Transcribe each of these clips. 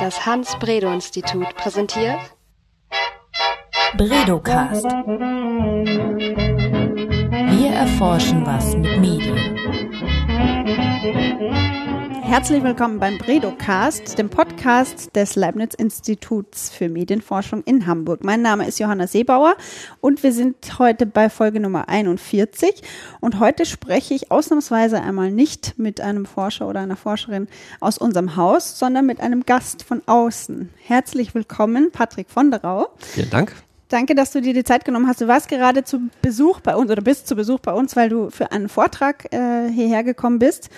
Das Hans-Bredow-Institut präsentiert Bredocast. Wir erforschen was mit Medien. Herzlich willkommen beim Bredocast, dem Podcast des Leibniz-Instituts für Medienforschung in Hamburg. Mein Name ist Johanna Seebauer und wir sind heute bei Folge Nummer 41. Und heute spreche ich ausnahmsweise einmal nicht mit einem Forscher oder einer Forscherin aus unserem Haus, sondern mit einem Gast von außen. Herzlich willkommen, Patrick von der Rau. Vielen Dank. Danke, dass du dir die Zeit genommen hast. Du warst gerade zu Besuch bei uns oder bist zu Besuch bei uns, weil du für einen Vortrag äh, hierher gekommen bist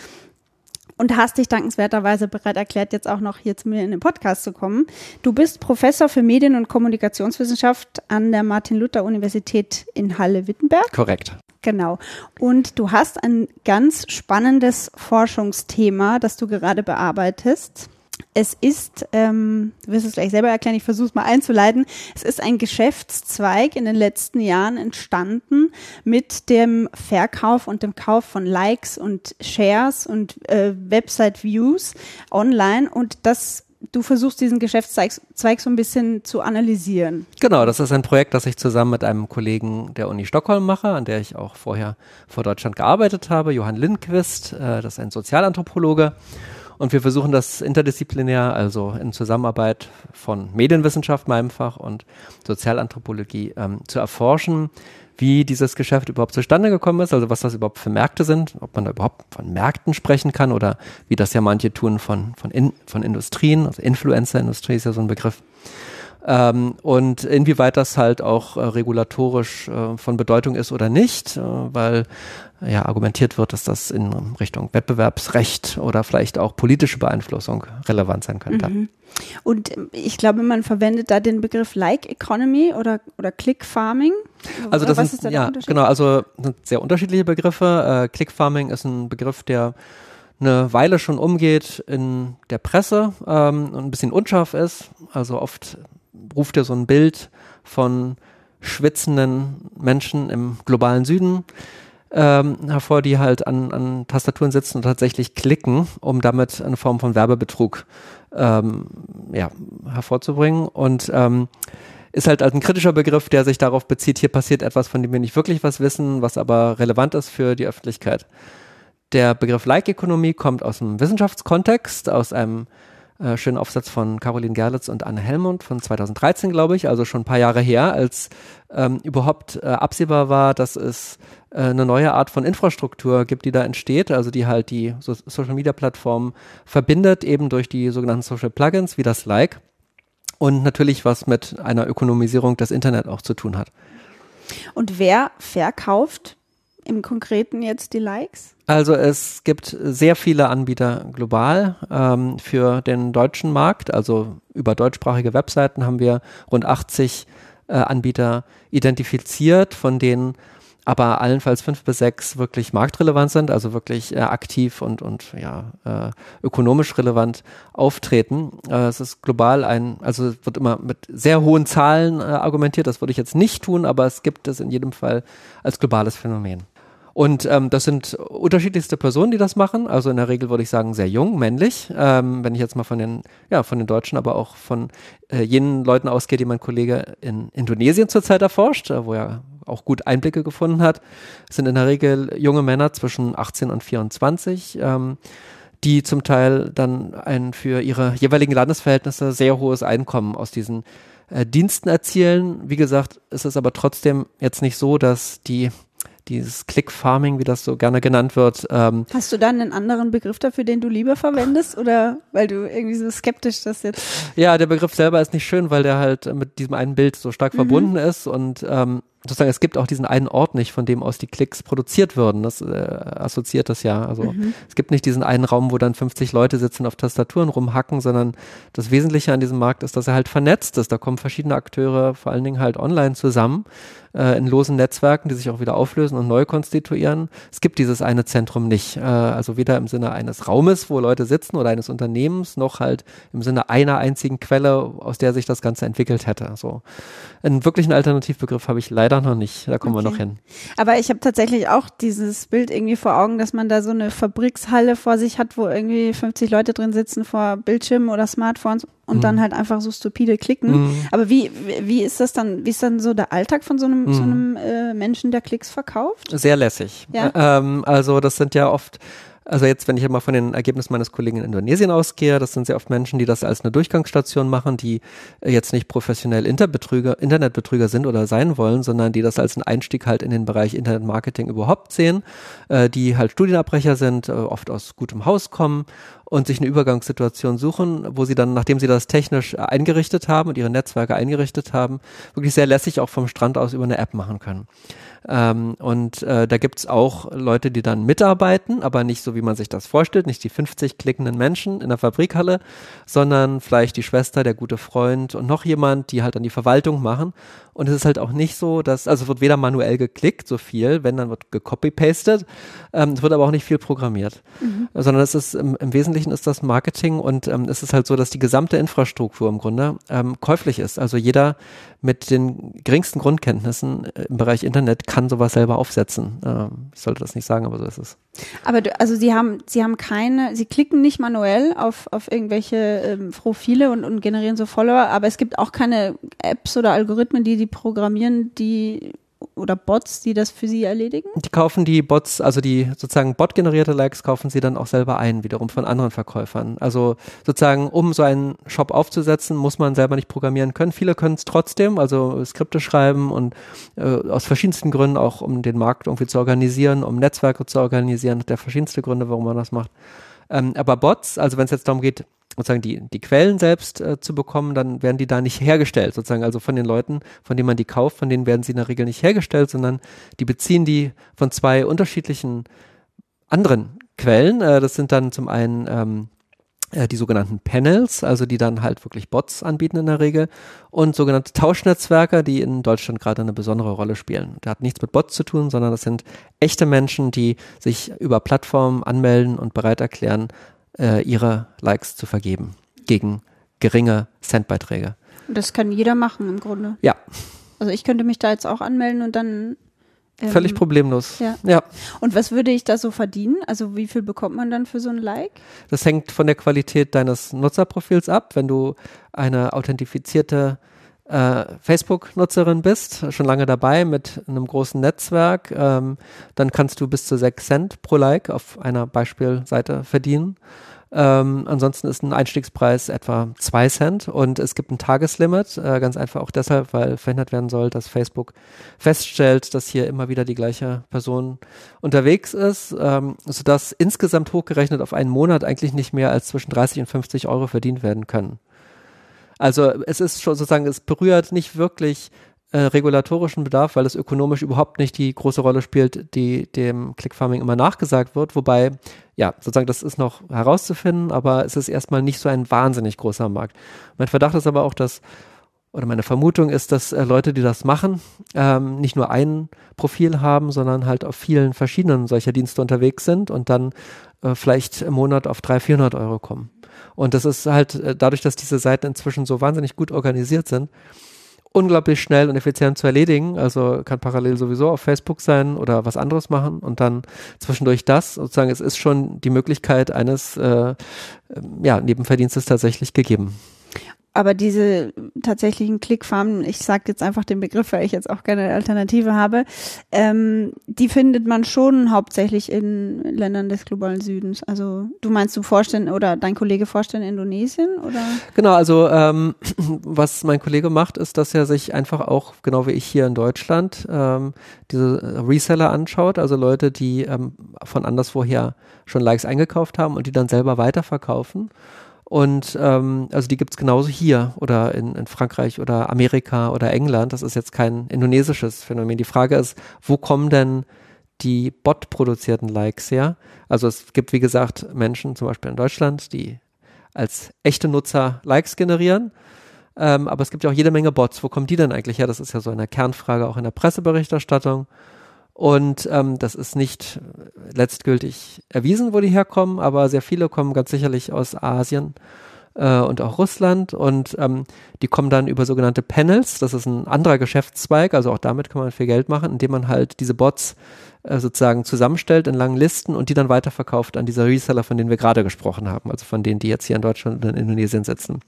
und hast dich dankenswerterweise bereit erklärt, jetzt auch noch hier zu mir in den Podcast zu kommen. Du bist Professor für Medien- und Kommunikationswissenschaft an der Martin-Luther-Universität in Halle-Wittenberg. Korrekt. Genau. Und du hast ein ganz spannendes Forschungsthema, das du gerade bearbeitest. Es ist, ähm, du wirst es gleich selber erklären, ich versuche es mal einzuleiten, es ist ein Geschäftszweig in den letzten Jahren entstanden mit dem Verkauf und dem Kauf von Likes und Shares und äh, Website-Views online und das du versuchst diesen Geschäftszweig so ein bisschen zu analysieren. Genau, das ist ein Projekt, das ich zusammen mit einem Kollegen der Uni Stockholm mache, an der ich auch vorher vor Deutschland gearbeitet habe, Johann Lindquist, äh, das ist ein Sozialanthropologe. Und wir versuchen das interdisziplinär, also in Zusammenarbeit von Medienwissenschaft, meinem Fach, und Sozialanthropologie ähm, zu erforschen, wie dieses Geschäft überhaupt zustande gekommen ist, also was das überhaupt für Märkte sind, ob man da überhaupt von Märkten sprechen kann oder wie das ja manche tun von, von, in, von Industrien, also Influencer-Industrie ist ja so ein Begriff. Ähm, und inwieweit das halt auch äh, regulatorisch äh, von Bedeutung ist oder nicht, äh, weil ja argumentiert wird, dass das in Richtung Wettbewerbsrecht oder vielleicht auch politische Beeinflussung relevant sein könnte. Mhm. Und ich glaube, man verwendet da den Begriff Like Economy oder, oder Click Farming. Also das sind, da ja, genau, also sind sehr unterschiedliche Begriffe. Äh, Click Farming ist ein Begriff, der eine Weile schon umgeht in der Presse ähm, und ein bisschen unscharf ist. Also oft ruft er so ein Bild von schwitzenden Menschen im globalen Süden ähm, hervor, die halt an, an Tastaturen sitzen und tatsächlich klicken, um damit eine Form von Werbebetrug ähm, ja, hervorzubringen. Und ähm, ist halt ein kritischer Begriff, der sich darauf bezieht, hier passiert etwas, von dem wir nicht wirklich was wissen, was aber relevant ist für die Öffentlichkeit. Der Begriff Like-Ökonomie kommt aus dem Wissenschaftskontext, aus einem äh, schönen Aufsatz von Caroline Gerlitz und Anne Helmund von 2013, glaube ich, also schon ein paar Jahre her, als ähm, überhaupt äh, absehbar war, dass es äh, eine neue Art von Infrastruktur gibt, die da entsteht, also die halt die so Social Media Plattform verbindet, eben durch die sogenannten Social Plugins wie das Like und natürlich was mit einer Ökonomisierung des Internet auch zu tun hat. Und wer verkauft im Konkreten jetzt die Likes? Also es gibt sehr viele Anbieter global ähm, für den deutschen Markt. Also über deutschsprachige Webseiten haben wir rund 80 äh, Anbieter identifiziert, von denen aber allenfalls fünf bis sechs wirklich marktrelevant sind, also wirklich äh, aktiv und, und ja, äh, ökonomisch relevant auftreten. Äh, es ist global ein, also wird immer mit sehr hohen Zahlen äh, argumentiert, das würde ich jetzt nicht tun, aber es gibt es in jedem Fall als globales Phänomen. Und ähm, das sind unterschiedlichste Personen, die das machen. Also in der Regel würde ich sagen sehr jung, männlich. Ähm, wenn ich jetzt mal von den, ja, von den Deutschen, aber auch von äh, jenen Leuten ausgehe, die mein Kollege in Indonesien zurzeit erforscht, äh, wo er auch gut Einblicke gefunden hat, sind in der Regel junge Männer zwischen 18 und 24. Ähm, die zum Teil dann ein für ihre jeweiligen Landesverhältnisse sehr hohes Einkommen aus diesen äh, Diensten erzielen. Wie gesagt, ist es aber trotzdem jetzt nicht so, dass die dieses Click-Farming, wie das so gerne genannt wird. Ähm, Hast du dann einen anderen Begriff dafür, den du lieber verwendest oder weil du irgendwie so skeptisch das jetzt? Ja, der Begriff selber ist nicht schön, weil der halt mit diesem einen Bild so stark mhm. verbunden ist und ähm, sozusagen, es gibt auch diesen einen Ort nicht, von dem aus die Klicks produziert würden. Das äh, assoziiert das ja. Also mhm. es gibt nicht diesen einen Raum, wo dann 50 Leute sitzen auf Tastaturen rumhacken, sondern das Wesentliche an diesem Markt ist, dass er halt vernetzt ist. Da kommen verschiedene Akteure, vor allen Dingen halt online zusammen, äh, in losen Netzwerken, die sich auch wieder auflösen und neu konstituieren. Es gibt dieses eine Zentrum nicht. Äh, also weder im Sinne eines Raumes, wo Leute sitzen oder eines Unternehmens, noch halt im Sinne einer einzigen Quelle, aus der sich das Ganze entwickelt hätte. So. Einen wirklichen Alternativbegriff habe ich leider noch nicht. Da kommen okay. wir noch hin. Aber ich habe tatsächlich auch dieses Bild irgendwie vor Augen, dass man da so eine Fabrikshalle vor sich hat, wo irgendwie 50 Leute drin sitzen vor Bildschirmen oder Smartphones und mhm. dann halt einfach so stupide klicken. Mhm. Aber wie, wie ist das dann, wie ist dann so der Alltag von so einem, mhm. so einem äh, Menschen, der Klicks verkauft? Sehr lässig. Ja? Ähm, also das sind ja oft also jetzt, wenn ich mal von den Ergebnissen meines Kollegen in Indonesien ausgehe, das sind sehr oft Menschen, die das als eine Durchgangsstation machen, die jetzt nicht professionell Internetbetrüger, Internetbetrüger sind oder sein wollen, sondern die das als einen Einstieg halt in den Bereich Internetmarketing überhaupt sehen, äh, die halt Studienabbrecher sind, äh, oft aus gutem Haus kommen und sich eine Übergangssituation suchen, wo sie dann, nachdem sie das technisch eingerichtet haben und ihre Netzwerke eingerichtet haben, wirklich sehr lässig auch vom Strand aus über eine App machen können. Ähm, und äh, da gibt's auch Leute, die dann mitarbeiten, aber nicht so, wie man sich das vorstellt, nicht die 50 klickenden Menschen in der Fabrikhalle, sondern vielleicht die Schwester, der gute Freund und noch jemand, die halt dann die Verwaltung machen. Und es ist halt auch nicht so, dass, also es wird weder manuell geklickt, so viel, wenn dann wird gecopy-pasted, ähm, es wird aber auch nicht viel programmiert, mhm. sondern es ist im, im, Wesentlichen ist das Marketing und ähm, es ist halt so, dass die gesamte Infrastruktur im Grunde ähm, käuflich ist. Also jeder mit den geringsten Grundkenntnissen äh, im Bereich Internet kann sowas selber aufsetzen. Ähm, ich sollte das nicht sagen, aber so ist es. Aber du, also Sie haben, Sie haben keine, Sie klicken nicht manuell auf, auf irgendwelche ähm, Profile und, und generieren so Follower, aber es gibt auch keine Apps oder Algorithmen, die die programmieren, die oder Bots, die das für sie erledigen? Die kaufen die Bots, also die sozusagen bot-generierte Likes kaufen sie dann auch selber ein, wiederum von anderen Verkäufern. Also sozusagen, um so einen Shop aufzusetzen, muss man selber nicht programmieren können. Viele können es trotzdem, also Skripte schreiben und äh, aus verschiedensten Gründen auch, um den Markt irgendwie zu organisieren, um Netzwerke zu organisieren, der verschiedenste Gründe, warum man das macht. Ähm, aber Bots, also wenn es jetzt darum geht, sozusagen die, die Quellen selbst äh, zu bekommen, dann werden die da nicht hergestellt, sozusagen. Also von den Leuten, von denen man die kauft, von denen werden sie in der Regel nicht hergestellt, sondern die beziehen die von zwei unterschiedlichen anderen Quellen. Äh, das sind dann zum einen ähm, äh, die sogenannten Panels, also die dann halt wirklich Bots anbieten in der Regel und sogenannte Tauschnetzwerke, die in Deutschland gerade eine besondere Rolle spielen. Das hat nichts mit Bots zu tun, sondern das sind echte Menschen, die sich über Plattformen anmelden und bereit erklären, äh, ihre Likes zu vergeben gegen geringe Centbeiträge. Das kann jeder machen im Grunde. Ja. Also ich könnte mich da jetzt auch anmelden und dann ähm, Völlig problemlos. Ja. ja. Und was würde ich da so verdienen? Also wie viel bekommt man dann für so ein Like? Das hängt von der Qualität deines Nutzerprofils ab. Wenn du eine authentifizierte äh, Facebook-Nutzerin bist, schon lange dabei mit einem großen Netzwerk, ähm, dann kannst du bis zu 6 Cent pro Like auf einer Beispielseite verdienen. Ähm, ansonsten ist ein Einstiegspreis etwa zwei Cent und es gibt ein Tageslimit, äh, ganz einfach auch deshalb, weil verhindert werden soll, dass Facebook feststellt, dass hier immer wieder die gleiche Person unterwegs ist, ähm, sodass insgesamt hochgerechnet auf einen Monat eigentlich nicht mehr als zwischen 30 und 50 Euro verdient werden können. Also es ist schon sozusagen, es berührt nicht wirklich äh, regulatorischen Bedarf, weil es ökonomisch überhaupt nicht die große Rolle spielt, die dem Clickfarming immer nachgesagt wird. Wobei, ja, sozusagen, das ist noch herauszufinden, aber es ist erstmal nicht so ein wahnsinnig großer Markt. Mein Verdacht ist aber auch, dass, oder meine Vermutung ist, dass äh, Leute, die das machen, ähm, nicht nur ein Profil haben, sondern halt auf vielen verschiedenen solcher Dienste unterwegs sind und dann äh, vielleicht im Monat auf 300, 400 Euro kommen. Und das ist halt äh, dadurch, dass diese Seiten inzwischen so wahnsinnig gut organisiert sind, unglaublich schnell und effizient zu erledigen. Also kann parallel sowieso auf Facebook sein oder was anderes machen und dann zwischendurch das. Sozusagen, es ist schon die Möglichkeit eines äh, ja, Nebenverdienstes tatsächlich gegeben aber diese tatsächlichen Clickfarmen, ich sage jetzt einfach den Begriff, weil ich jetzt auch keine Alternative habe, ähm, die findet man schon hauptsächlich in Ländern des globalen Südens. Also du meinst du vorstellen oder dein Kollege vorstellen Indonesien oder? Genau, also ähm, was mein Kollege macht, ist, dass er sich einfach auch, genau wie ich hier in Deutschland, ähm, diese Reseller anschaut, also Leute, die ähm, von anderswoher schon Likes eingekauft haben und die dann selber weiterverkaufen und ähm, also die gibt's genauso hier oder in, in Frankreich oder Amerika oder England. Das ist jetzt kein indonesisches Phänomen. Die Frage ist, wo kommen denn die bot-produzierten Likes her? Also es gibt, wie gesagt, Menschen, zum Beispiel in Deutschland, die als echte Nutzer Likes generieren. Ähm, aber es gibt ja auch jede Menge Bots. Wo kommen die denn eigentlich her? Das ist ja so eine Kernfrage auch in der Presseberichterstattung. Und ähm, das ist nicht letztgültig erwiesen, wo die herkommen, aber sehr viele kommen ganz sicherlich aus Asien äh, und auch Russland. Und ähm, die kommen dann über sogenannte Panels, das ist ein anderer Geschäftszweig, also auch damit kann man viel Geld machen, indem man halt diese Bots äh, sozusagen zusammenstellt in langen Listen und die dann weiterverkauft an diese Reseller, von denen wir gerade gesprochen haben, also von denen, die jetzt hier in Deutschland und in Indonesien sitzen.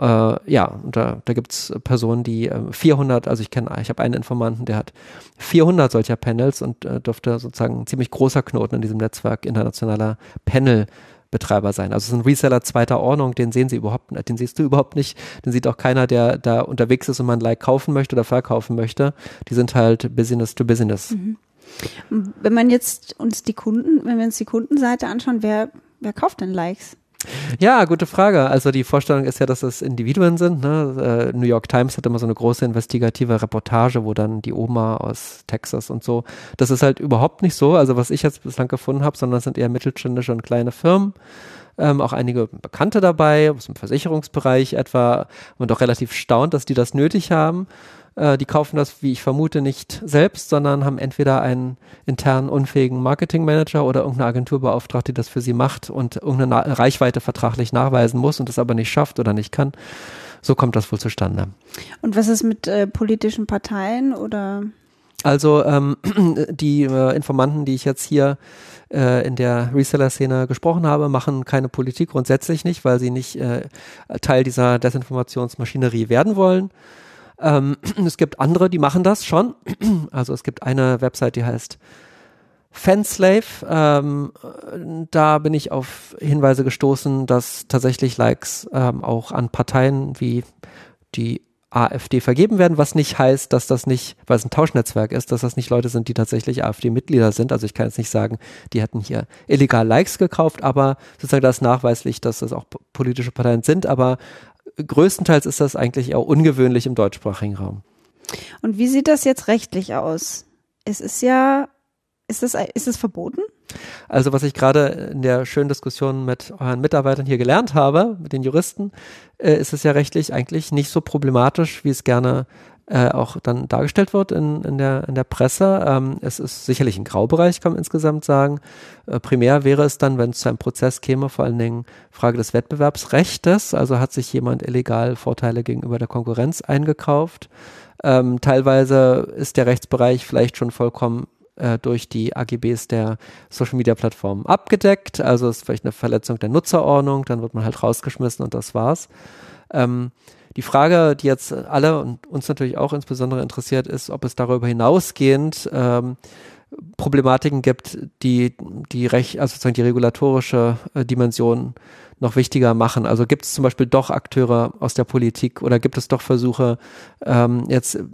Äh, ja, und da, da gibt es Personen, die äh, 400, also ich kenne, ich habe einen Informanten, der hat 400 solcher Panels und äh, dürfte sozusagen ein ziemlich großer Knoten in diesem Netzwerk internationaler Panel Betreiber sein. Also es ist ein Reseller zweiter Ordnung, den sehen sie überhaupt nicht, den siehst du überhaupt nicht, den sieht auch keiner, der da unterwegs ist und man Like kaufen möchte oder verkaufen möchte. Die sind halt Business to Business. Mhm. Wenn man jetzt uns die Kunden, wenn wir uns die Kundenseite anschauen, wer, wer kauft denn Likes? Ja, gute Frage. Also die Vorstellung ist ja, dass es Individuen sind. Ne? Äh, New York Times hat immer so eine große investigative Reportage, wo dann die Oma aus Texas und so. Das ist halt überhaupt nicht so, also was ich jetzt bislang gefunden habe, sondern es sind eher mittelständische und kleine Firmen. Ähm, auch einige Bekannte dabei, aus dem Versicherungsbereich etwa. Und auch relativ staunt, dass die das nötig haben. Äh, die kaufen das, wie ich vermute, nicht selbst, sondern haben entweder einen internen unfähigen Marketingmanager oder irgendeine Agentur beauftragt, die das für sie macht und irgendeine Na Reichweite vertraglich nachweisen muss und das aber nicht schafft oder nicht kann. So kommt das wohl zustande. Und was ist mit äh, politischen Parteien oder? Also ähm, die äh, Informanten, die ich jetzt hier äh, in der Reseller-Szene gesprochen habe, machen keine Politik grundsätzlich nicht, weil sie nicht äh, Teil dieser Desinformationsmaschinerie werden wollen. Ähm, es gibt andere, die machen das schon. Also es gibt eine Website, die heißt Fanslave. Ähm, da bin ich auf Hinweise gestoßen, dass tatsächlich Likes ähm, auch an Parteien wie die AfD vergeben werden, was nicht heißt, dass das nicht, weil es ein Tauschnetzwerk ist, dass das nicht Leute sind, die tatsächlich AfD-Mitglieder sind. Also ich kann jetzt nicht sagen, die hätten hier illegal Likes gekauft, aber sozusagen das nachweislich, dass das auch politische Parteien sind, aber größtenteils ist das eigentlich auch ungewöhnlich im deutschsprachigen Raum. Und wie sieht das jetzt rechtlich aus? Es ist ja, ist das, ist es verboten? Also was ich gerade in der schönen Diskussion mit euren Mitarbeitern hier gelernt habe, mit den Juristen, äh, ist es ja rechtlich eigentlich nicht so problematisch, wie es gerne äh, auch dann dargestellt wird in, in, der, in der Presse. Ähm, es ist sicherlich ein Graubereich, kann man insgesamt sagen. Äh, primär wäre es dann, wenn es zu einem Prozess käme, vor allen Dingen Frage des Wettbewerbsrechtes. Also hat sich jemand illegal Vorteile gegenüber der Konkurrenz eingekauft. Ähm, teilweise ist der Rechtsbereich vielleicht schon vollkommen äh, durch die AGBs der Social Media Plattformen abgedeckt. Also ist vielleicht eine Verletzung der Nutzerordnung, dann wird man halt rausgeschmissen und das war's. Ähm, die Frage, die jetzt alle und uns natürlich auch insbesondere interessiert, ist, ob es darüber hinausgehend ähm, Problematiken gibt, die die Recht, also sozusagen die regulatorische äh, Dimension noch wichtiger machen? Also gibt es zum Beispiel doch Akteure aus der Politik oder gibt es doch Versuche, ähm, jetzt äh,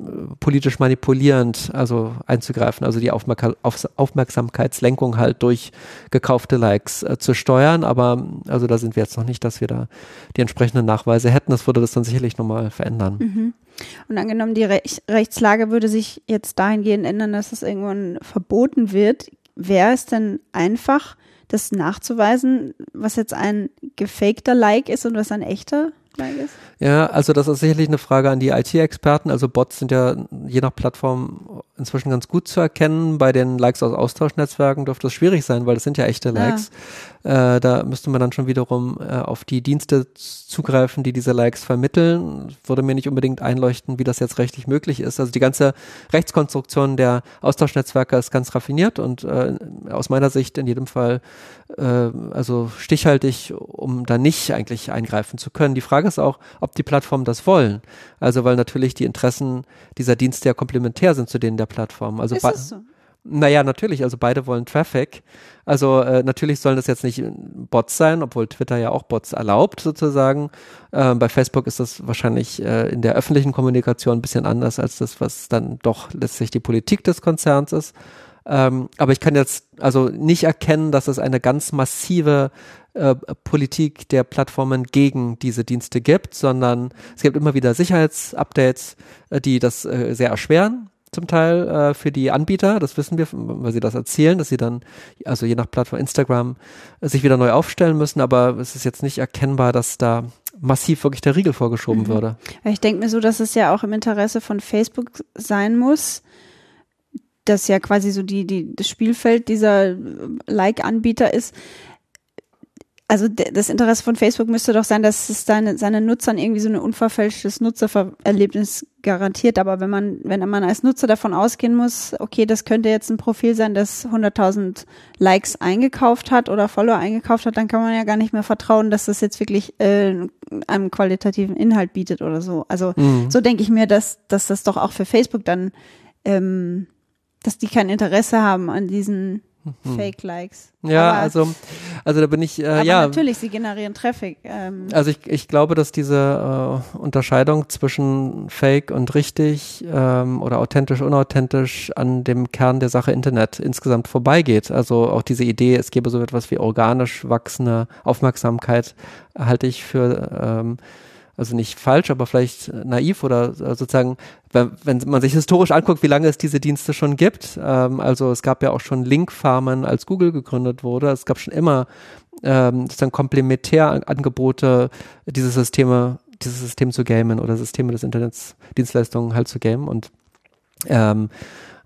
politisch manipulierend also einzugreifen, also die Aufmerk auf Aufmerksamkeitslenkung halt durch gekaufte Likes äh, zu steuern? Aber also da sind wir jetzt noch nicht, dass wir da die entsprechenden Nachweise hätten. Das würde das dann sicherlich nochmal verändern. Mhm. Und angenommen, die Rech Rechtslage würde sich jetzt dahingehend ändern, dass es irgendwann verboten wird, wäre es denn einfach, das nachzuweisen, was jetzt ein gefakter Like ist und was ein echter Like ist? Ja, also das ist sicherlich eine Frage an die IT-Experten. Also Bots sind ja je nach Plattform inzwischen ganz gut zu erkennen. Bei den Likes aus Austauschnetzwerken dürfte es schwierig sein, weil das sind ja echte Likes. Ja. Äh, da müsste man dann schon wiederum äh, auf die Dienste zugreifen, die diese Likes vermitteln. Würde mir nicht unbedingt einleuchten, wie das jetzt rechtlich möglich ist. Also die ganze Rechtskonstruktion der Austauschnetzwerke ist ganz raffiniert und äh, aus meiner Sicht in jedem Fall äh, also stichhaltig, um da nicht eigentlich eingreifen zu können. Die Frage ist auch, ob die Plattformen das wollen. Also weil natürlich die Interessen dieser Dienste ja komplementär sind zu denen der Plattformen. Also ist es so? Naja, natürlich, also beide wollen Traffic. Also äh, natürlich sollen das jetzt nicht Bots sein, obwohl Twitter ja auch Bots erlaubt sozusagen. Äh, bei Facebook ist das wahrscheinlich äh, in der öffentlichen Kommunikation ein bisschen anders als das, was dann doch letztlich die Politik des Konzerns ist. Ähm, aber ich kann jetzt also nicht erkennen, dass es eine ganz massive äh, Politik der Plattformen gegen diese Dienste gibt, sondern es gibt immer wieder Sicherheitsupdates, äh, die das äh, sehr erschweren zum Teil äh, für die Anbieter, das wissen wir, weil sie das erzählen, dass sie dann, also je nach Plattform Instagram, sich wieder neu aufstellen müssen, aber es ist jetzt nicht erkennbar, dass da massiv wirklich der Riegel vorgeschoben mhm. würde. Ich denke mir so, dass es ja auch im Interesse von Facebook sein muss, das ja quasi so die, die, das Spielfeld dieser Like-Anbieter ist, also das Interesse von Facebook müsste doch sein, dass es seine, seinen Nutzern irgendwie so ein unverfälschtes Nutzererlebnis garantiert. Aber wenn man, wenn man als Nutzer davon ausgehen muss, okay, das könnte jetzt ein Profil sein, das 100.000 Likes eingekauft hat oder Follower eingekauft hat, dann kann man ja gar nicht mehr vertrauen, dass das jetzt wirklich äh, einen qualitativen Inhalt bietet oder so. Also mhm. so denke ich mir, dass, dass das doch auch für Facebook dann, ähm, dass die kein Interesse haben an diesen hm. Fake-Likes. Ja, aber, also, also da bin ich, äh, aber ja. natürlich, sie generieren Traffic. Ähm. Also ich, ich glaube, dass diese äh, Unterscheidung zwischen Fake und richtig ähm, oder authentisch, unauthentisch an dem Kern der Sache Internet insgesamt vorbeigeht. Also auch diese Idee, es gäbe so etwas wie organisch wachsende Aufmerksamkeit, halte ich für ähm, also nicht falsch, aber vielleicht naiv oder sozusagen, wenn, wenn man sich historisch anguckt, wie lange es diese Dienste schon gibt. Ähm, also es gab ja auch schon Linkfarmen, als Google gegründet wurde. Es gab schon immer ähm, sozusagen Komplementärangebote, diese Systeme, dieses System zu gamen oder Systeme des Internets, Dienstleistungen halt zu gamen und ähm,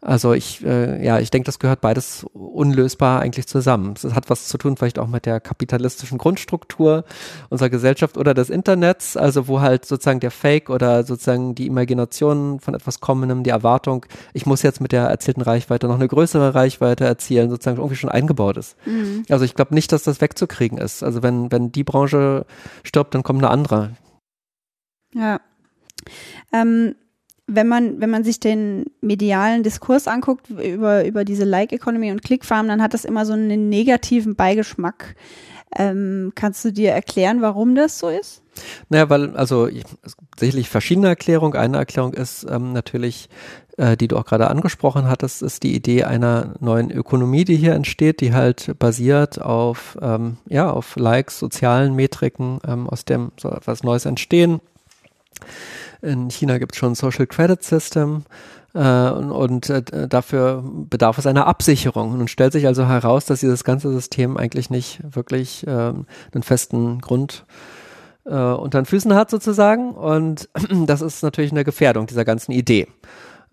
also ich, äh, ja, ich denke, das gehört beides unlösbar eigentlich zusammen. Es hat was zu tun vielleicht auch mit der kapitalistischen Grundstruktur unserer Gesellschaft oder des Internets, also wo halt sozusagen der Fake oder sozusagen die Imagination von etwas Kommendem, die Erwartung, ich muss jetzt mit der erzählten Reichweite noch eine größere Reichweite erzielen, sozusagen irgendwie schon eingebaut ist. Mhm. Also ich glaube nicht, dass das wegzukriegen ist. Also wenn, wenn die Branche stirbt, dann kommt eine andere. Ja. Ähm, wenn man, wenn man sich den medialen Diskurs anguckt über, über diese Like-Economy und Click-Farm, dann hat das immer so einen negativen Beigeschmack. Ähm, kannst du dir erklären, warum das so ist? Naja, weil, also sicherlich verschiedene Erklärungen. Eine Erklärung ist ähm, natürlich, äh, die du auch gerade angesprochen hattest, ist die Idee einer neuen Ökonomie, die hier entsteht, die halt basiert auf, ähm, ja, auf Likes, sozialen Metriken, ähm, aus dem so etwas Neues entstehen in China gibt es schon ein Social Credit System äh, und, und äh, dafür bedarf es einer Absicherung. Und stellt sich also heraus, dass dieses ganze System eigentlich nicht wirklich äh, einen festen Grund äh, unter den Füßen hat sozusagen. Und das ist natürlich eine Gefährdung dieser ganzen Idee.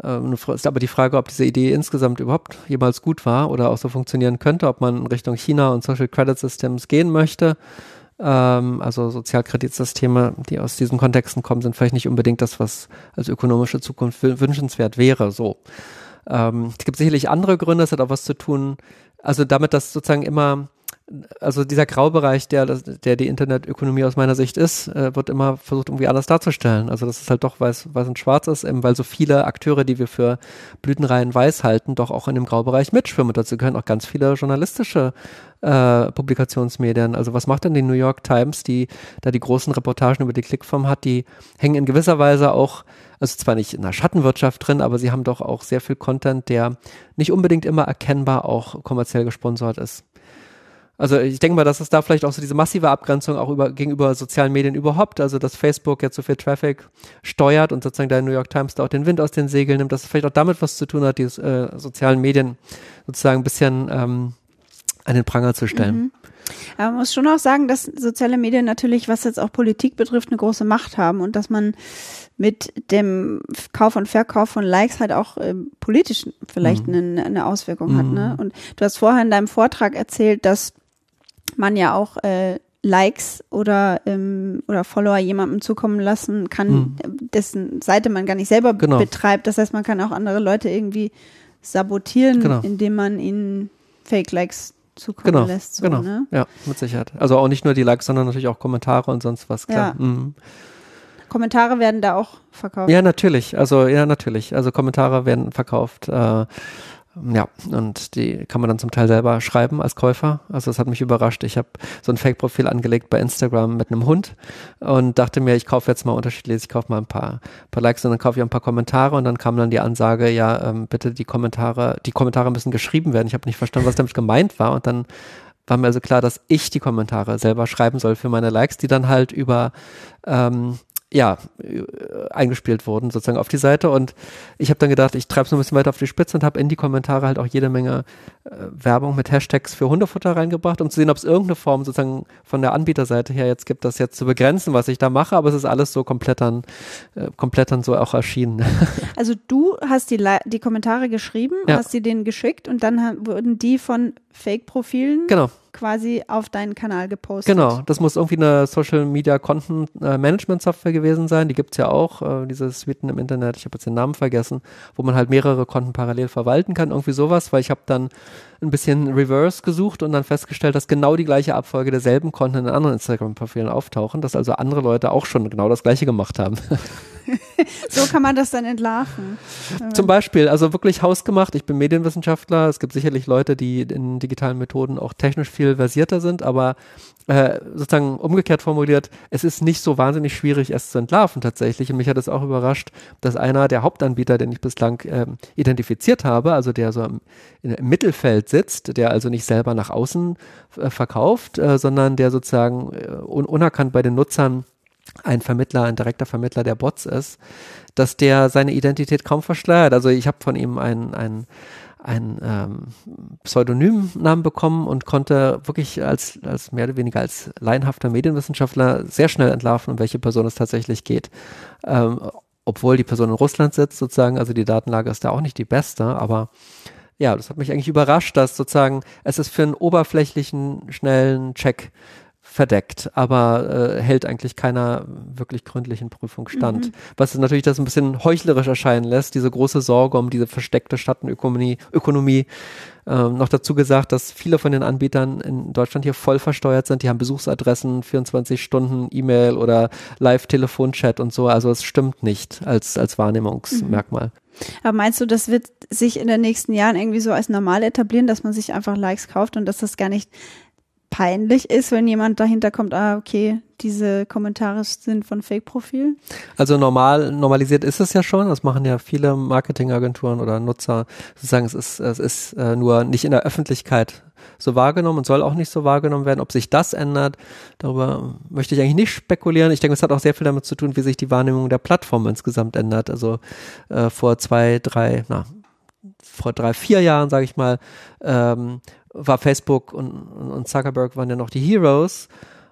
Ähm, ist aber die Frage, ob diese Idee insgesamt überhaupt jemals gut war oder auch so funktionieren könnte, ob man in Richtung China und Social Credit Systems gehen möchte ähm, also Sozialkreditsysteme, die aus diesen Kontexten kommen, sind vielleicht nicht unbedingt das, was als ökonomische Zukunft wünschenswert wäre. So. Ähm, es gibt sicherlich andere Gründe, es hat auch was zu tun, also damit, dass sozusagen immer also dieser Graubereich, der, der die Internetökonomie aus meiner Sicht ist, äh, wird immer versucht, irgendwie anders darzustellen. Also dass es halt doch weiß, weiß und schwarz ist, eben weil so viele Akteure, die wir für Blütenreihen weiß halten, doch auch in dem Graubereich mitschwimmen. Und dazu gehören auch ganz viele journalistische äh, Publikationsmedien. Also was macht denn die New York Times, die da die großen Reportagen über die Klickform hat, die hängen in gewisser Weise auch also zwar nicht in der Schattenwirtschaft drin, aber sie haben doch auch sehr viel Content, der nicht unbedingt immer erkennbar auch kommerziell gesponsert ist. Also ich denke mal, dass es da vielleicht auch so diese massive Abgrenzung auch über, gegenüber sozialen Medien überhaupt, also dass Facebook jetzt so viel Traffic steuert und sozusagen der New York Times da auch den Wind aus den Segeln nimmt, dass es vielleicht auch damit was zu tun hat, die äh, sozialen Medien sozusagen ein bisschen ähm, an den Pranger zu stellen. Mhm. Aber man muss schon auch sagen, dass soziale Medien natürlich, was jetzt auch Politik betrifft, eine große Macht haben und dass man mit dem Kauf und Verkauf von Likes halt auch äh, politisch vielleicht mhm. eine, eine, Auswirkung mhm. hat. Ne? Mhm. Und du hast vorher in deinem Vortrag erzählt, dass man ja auch äh, Likes oder, ähm, oder Follower jemandem zukommen lassen kann, mhm. dessen Seite man gar nicht selber genau. betreibt. Das heißt, man kann auch andere Leute irgendwie sabotieren, genau. indem man ihnen Fake-Likes zukommen genau. lässt. So, genau, ne? ja, mit Sicherheit. Also auch nicht nur die Likes, sondern natürlich auch Kommentare und sonst was, klar. Ja. Mhm. Kommentare werden da auch verkauft. Ja, natürlich. Also ja, natürlich. Also Kommentare werden verkauft. Äh, ja, und die kann man dann zum Teil selber schreiben als Käufer. Also das hat mich überrascht. Ich habe so ein Fake-Profil angelegt bei Instagram mit einem Hund und dachte mir, ich kaufe jetzt mal unterschiedlich, ich kaufe mal ein paar, paar Likes und dann kaufe ich ein paar Kommentare und dann kam dann die Ansage, ja, ähm, bitte die Kommentare, die Kommentare müssen geschrieben werden. Ich habe nicht verstanden, was damit gemeint war und dann war mir also klar, dass ich die Kommentare selber schreiben soll für meine Likes, die dann halt über ähm, ja, äh, eingespielt wurden, sozusagen auf die Seite. Und ich habe dann gedacht, ich treibe es noch ein bisschen weiter auf die Spitze und habe in die Kommentare halt auch jede Menge äh, Werbung mit Hashtags für Hundefutter reingebracht, um zu sehen, ob es irgendeine Form sozusagen von der Anbieterseite her jetzt gibt, das jetzt zu begrenzen, was ich da mache. Aber es ist alles so komplett dann, äh, komplett dann so auch erschienen. Also du hast die, die Kommentare geschrieben, ja. hast sie denen geschickt und dann wurden die von Fake-Profilen Genau. quasi auf deinen Kanal gepostet. Genau, das muss irgendwie eine Social Media Content Management Software gewesen sein. Die gibt's ja auch, äh, diese Suiten im Internet, ich habe jetzt den Namen vergessen, wo man halt mehrere Konten parallel verwalten kann, irgendwie sowas, weil ich habe dann ein bisschen Reverse gesucht und dann festgestellt, dass genau die gleiche Abfolge derselben Konten in anderen Instagram-Profilen auftauchen, dass also andere Leute auch schon genau das gleiche gemacht haben. So kann man das dann entlarven. Zum Beispiel, also wirklich hausgemacht. Ich bin Medienwissenschaftler. Es gibt sicherlich Leute, die in digitalen Methoden auch technisch viel versierter sind, aber äh, sozusagen umgekehrt formuliert, es ist nicht so wahnsinnig schwierig, es zu entlarven tatsächlich. Und mich hat es auch überrascht, dass einer der Hauptanbieter, den ich bislang ähm, identifiziert habe, also der so im, im, Mittelfeld sitzt, der also nicht selber nach außen äh, verkauft, äh, sondern der sozusagen äh, un unerkannt bei den Nutzern ein Vermittler, ein direkter Vermittler der Bots ist, dass der seine Identität kaum verschleiert. Also ich habe von ihm ein, ein, ein ähm, Pseudonymnamen bekommen und konnte wirklich als, als mehr oder weniger als laienhafter Medienwissenschaftler sehr schnell entlarven, um welche Person es tatsächlich geht. Ähm, obwohl die Person in Russland sitzt, sozusagen, also die Datenlage ist da auch nicht die beste, aber ja, das hat mich eigentlich überrascht, dass sozusagen es ist für einen oberflächlichen, schnellen Check verdeckt, aber äh, hält eigentlich keiner wirklich gründlichen Prüfung stand. Mhm. Was natürlich das ein bisschen heuchlerisch erscheinen lässt, diese große Sorge um diese versteckte Schattenökonomie. Ökonomie. Ähm, noch dazu gesagt, dass viele von den Anbietern in Deutschland hier voll versteuert sind. Die haben Besuchsadressen, 24 Stunden E-Mail oder Live-Telefon-Chat und so. Also es stimmt nicht als, als Wahrnehmungsmerkmal. Mhm. Aber meinst du, das wird sich in den nächsten Jahren irgendwie so als normal etablieren, dass man sich einfach Likes kauft und dass das gar nicht peinlich ist, wenn jemand dahinter kommt, ah, okay, diese Kommentare sind von Fake-Profilen? Also normal, normalisiert ist es ja schon. Das machen ja viele Marketingagenturen oder Nutzer. Sozusagen, es ist, es ist äh, nur nicht in der Öffentlichkeit so wahrgenommen und soll auch nicht so wahrgenommen werden. Ob sich das ändert, darüber möchte ich eigentlich nicht spekulieren. Ich denke, es hat auch sehr viel damit zu tun, wie sich die Wahrnehmung der Plattform insgesamt ändert. Also äh, vor zwei, drei, na, vor drei, vier Jahren, sage ich mal, ähm, war Facebook und, und Zuckerberg waren ja noch die Heroes.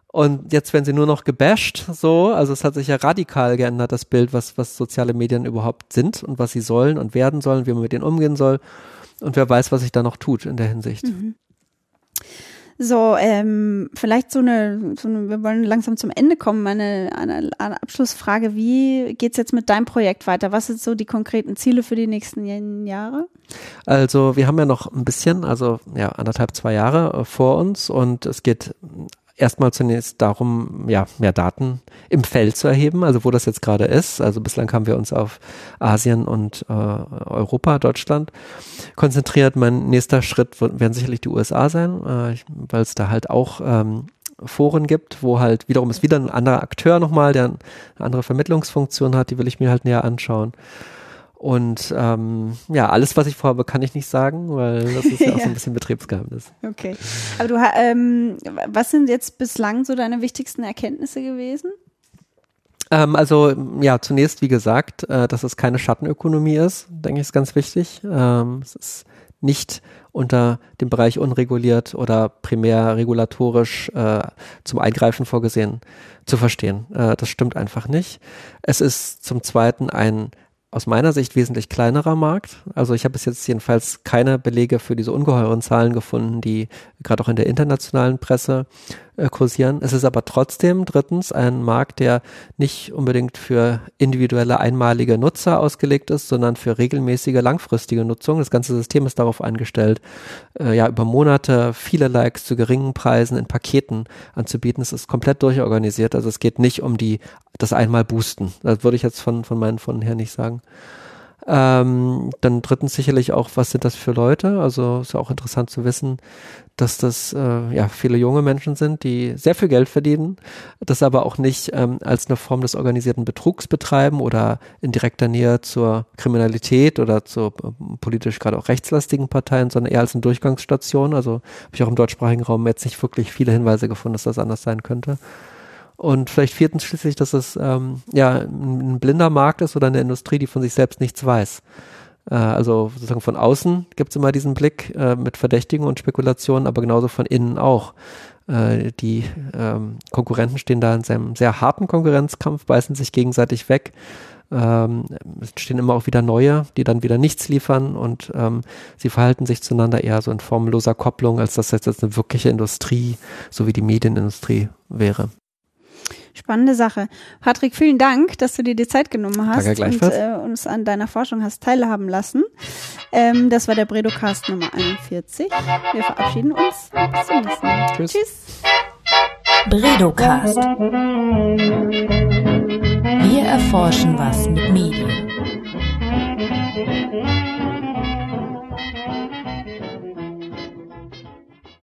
Und jetzt werden sie nur noch gebasht, so. Also es hat sich ja radikal geändert, das Bild, was, was soziale Medien überhaupt sind und was sie sollen und werden sollen, wie man mit denen umgehen soll. Und wer weiß, was sich da noch tut in der Hinsicht. Mhm. So, ähm, vielleicht so eine, so eine, wir wollen langsam zum Ende kommen. Eine, eine, eine Abschlussfrage. Wie geht's jetzt mit deinem Projekt weiter? Was sind so die konkreten Ziele für die nächsten Jahre? Also, wir haben ja noch ein bisschen, also ja, anderthalb, zwei Jahre äh, vor uns und es geht erstmal zunächst darum, ja, mehr Daten im Feld zu erheben, also wo das jetzt gerade ist. Also bislang haben wir uns auf Asien und äh, Europa, Deutschland konzentriert. Mein nächster Schritt werden sicherlich die USA sein, äh, weil es da halt auch ähm, Foren gibt, wo halt wiederum ist wieder ein anderer Akteur nochmal, der eine andere Vermittlungsfunktion hat, die will ich mir halt näher anschauen. Und ähm, ja, alles, was ich vorhabe, kann ich nicht sagen, weil das ist ja auch ja. so ein bisschen Betriebsgeheimnis. Okay. Aber du, ähm, was sind jetzt bislang so deine wichtigsten Erkenntnisse gewesen? Ähm, also ja, zunächst wie gesagt, äh, dass es keine Schattenökonomie ist, denke ich, ist ganz wichtig. Ähm, es ist nicht unter dem Bereich unreguliert oder primär regulatorisch äh, zum Eingreifen vorgesehen zu verstehen. Äh, das stimmt einfach nicht. Es ist zum Zweiten ein aus meiner Sicht wesentlich kleinerer Markt. Also ich habe bis jetzt jedenfalls keine Belege für diese ungeheuren Zahlen gefunden, die gerade auch in der internationalen Presse äh, kursieren. Es ist aber trotzdem drittens ein Markt, der nicht unbedingt für individuelle einmalige Nutzer ausgelegt ist, sondern für regelmäßige langfristige Nutzung. Das ganze System ist darauf eingestellt, äh, ja über Monate viele Likes zu geringen Preisen in Paketen anzubieten. Es ist komplett durchorganisiert. Also es geht nicht um die das einmal boosten. Das würde ich jetzt von von meinen von her nicht sagen. Ähm, dann drittens sicherlich auch, was sind das für Leute? Also ist ja auch interessant zu wissen, dass das äh, ja viele junge Menschen sind, die sehr viel Geld verdienen, das aber auch nicht ähm, als eine Form des organisierten Betrugs betreiben oder in direkter Nähe zur Kriminalität oder zu äh, politisch gerade auch rechtslastigen Parteien, sondern eher als eine Durchgangsstation. Also habe ich auch im deutschsprachigen Raum jetzt nicht wirklich viele Hinweise gefunden, dass das anders sein könnte. Und vielleicht viertens schließlich, dass es ähm, ja ein blinder Markt ist oder eine Industrie, die von sich selbst nichts weiß. Äh, also sozusagen von außen gibt es immer diesen Blick äh, mit Verdächtigen und Spekulationen, aber genauso von innen auch. Äh, die ähm, Konkurrenten stehen da in einem sehr harten Konkurrenzkampf, beißen sich gegenseitig weg. ähm, es entstehen immer auch wieder neue, die dann wieder nichts liefern und ähm, sie verhalten sich zueinander eher so in formloser Kopplung, als dass das jetzt eine wirkliche Industrie, so wie die Medienindustrie wäre. Spannende Sache. Patrick, vielen Dank, dass du dir die Zeit genommen hast Danke und äh, uns an deiner Forschung hast teilhaben lassen. Ähm, das war der Bredocast Nummer 41. Wir verabschieden uns. Bis zum nächsten Mal. Tschüss. Tschüss. Bredocast. Wir erforschen was mit Medien.